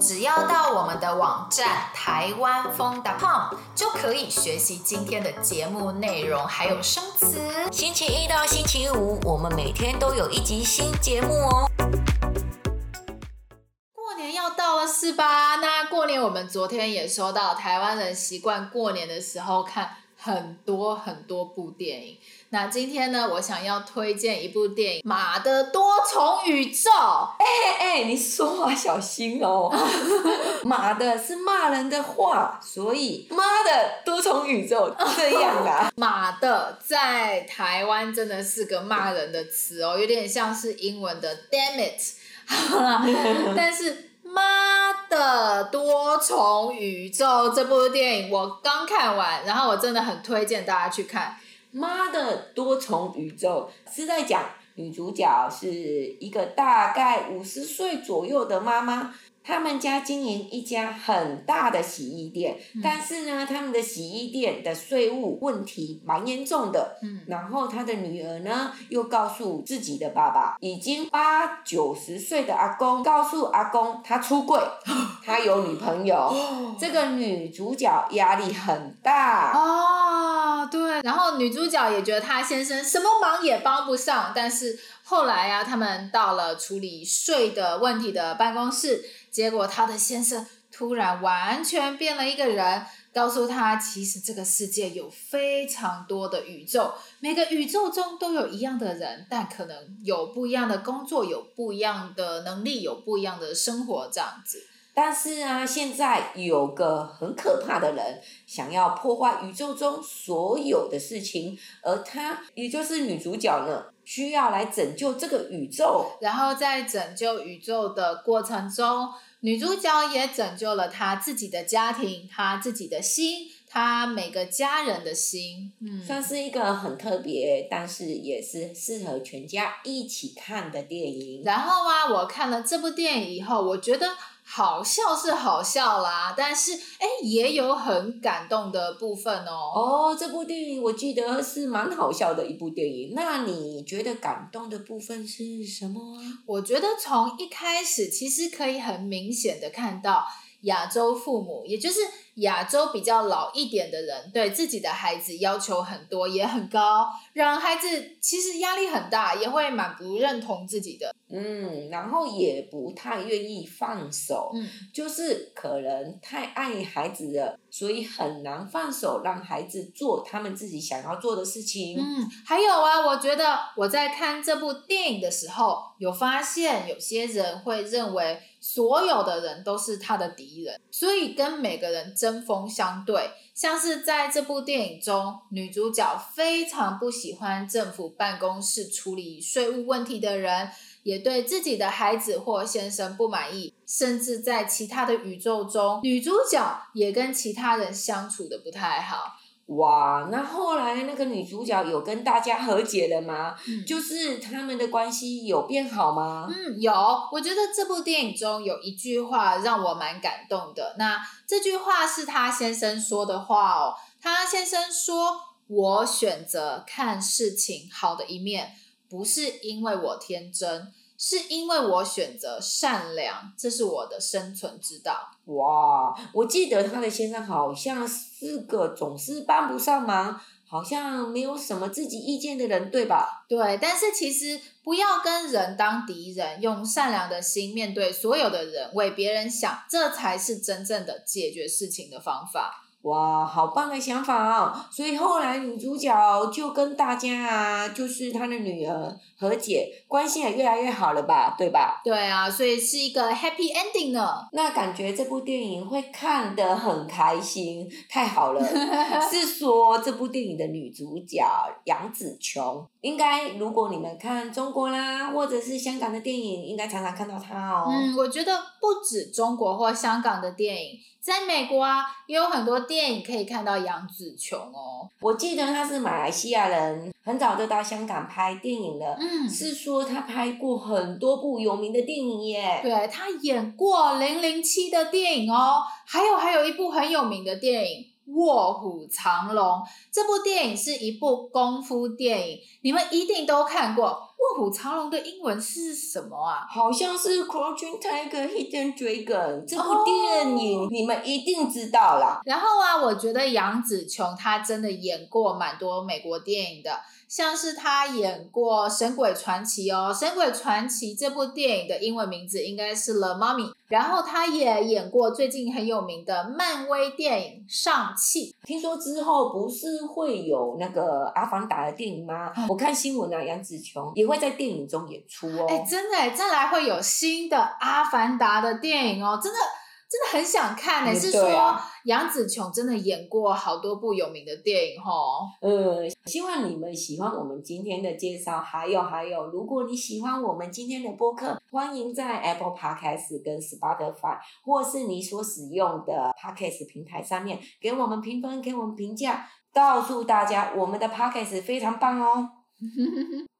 只要到我们的网站台湾疯 .com 就可以学习今天的节目内容，还有生词。星期一到星期五，我们每天都有一集新节目哦。过年要到了是吧？那过年我们昨天也说到，台湾人习惯过年的时候看很多很多部电影。那今天呢，我想要推荐一部电影《马的多重宇宙》。哎哎哎，你说话小心哦！马的是骂人的话，所以妈的多重宇宙这样啊。马的在台湾真的是个骂人的词哦，有点像是英文的 damn it。但是妈的多重宇宙这部电影我刚看完，然后我真的很推荐大家去看。妈的多重宇宙是在讲女主角是一个大概五十岁左右的妈妈。他们家经营一家很大的洗衣店，嗯、但是呢，他们的洗衣店的税务问题蛮严重的。嗯，然后他的女儿呢，又告诉自己的爸爸，已经八九十岁的阿公告诉阿公他出柜，他有女朋友。这个女主角压力很大。哦，对。然后女主角也觉得她先生什么忙也帮不上，但是后来啊，他们到了处理税的问题的办公室。结果，他的先生突然完全变了一个人，告诉他，其实这个世界有非常多的宇宙，每个宇宙中都有一样的人，但可能有不一样的工作，有不一样的能力，有不一样的生活，这样子。但是啊，现在有个很可怕的人，想要破坏宇宙中所有的事情，而他，也就是女主角呢，需要来拯救这个宇宙。然后在拯救宇宙的过程中，女主角也拯救了她自己的家庭，她自己的心，她每个家人的心。嗯，算是一个很特别，但是也是适合全家一起看的电影。然后啊，我看了这部电影以后，我觉得。好笑是好笑啦，但是哎，也有很感动的部分哦。哦，这部电影我记得是蛮好笑的一部电影。那你觉得感动的部分是什么？我觉得从一开始其实可以很明显的看到亚洲父母，也就是亚洲比较老一点的人，对自己的孩子要求很多，也很高，让孩子其实压力很大，也会蛮不认同自己的。嗯，然后也不太愿意放手，嗯，就是可能太爱孩子了，所以很难放手，让孩子做他们自己想要做的事情。嗯，还有啊，我觉得我在看这部电影的时候，有发现有些人会认为所有的人都是他的敌人，所以跟每个人针锋相对。像是在这部电影中，女主角非常不喜欢政府办公室处理税务问题的人。也对自己的孩子或先生不满意，甚至在其他的宇宙中，女主角也跟其他人相处的不太好。哇，那后来那个女主角有跟大家和解了吗？嗯，就是他们的关系有变好吗？嗯，有。我觉得这部电影中有一句话让我蛮感动的。那这句话是他先生说的话哦。他先生说：“我选择看事情好的一面。”不是因为我天真，是因为我选择善良，这是我的生存之道。哇，我记得他的先生好像是个总是帮不上忙，好像没有什么自己意见的人，对吧？对，但是其实不要跟人当敌人，用善良的心面对所有的人，为别人想，这才是真正的解决事情的方法。哇，好棒的想法哦！所以后来女主角就跟大家啊，就是她的女儿和解，关系也越来越好了吧，对吧？对啊，所以是一个 happy ending 呢。那感觉这部电影会看得很开心，太好了。是说这部电影的女主角杨紫琼，应该如果你们看中国啦，或者是香港的电影，应该常常看到他哦。嗯，我觉得不止中国或香港的电影。在美国啊，也有很多电影可以看到杨紫琼哦。我记得他是马来西亚人，很早就到香港拍电影了。嗯，是说他拍过很多部有名的电影耶。对，他演过《零零七》的电影哦，还有还有一部很有名的电影。卧虎藏龙这部电影是一部功夫电影，你们一定都看过。卧虎藏龙的英文是什么啊？好像是 Crouching Tiger, Hidden Dragon 这部电影，你们一定知道啦。然后啊，我觉得杨紫琼她真的演过蛮多美国电影的。像是她演过《神鬼传奇》哦，《神鬼传奇》这部电影的英文名字应该是《The Mummy》，然后她也演过最近很有名的漫威电影《上汽》。听说之后不是会有那个《阿凡达》的电影吗？嗯、我看新闻啊，杨紫琼也会在电影中演出哦。哎，真的哎，再来会有新的《阿凡达》的电影哦，真的。真的很想看呢、欸，是说杨紫琼真的演过好多部有名的电影齁。嗯，希望你们喜欢我们今天的介绍，还有还有，如果你喜欢我们今天的播客，欢迎在 Apple Podcast 跟 Spotify 或是你所使用的 Podcast 平台上面给我们评分，给我们评价，告诉大家我们的 Podcast 非常棒哦。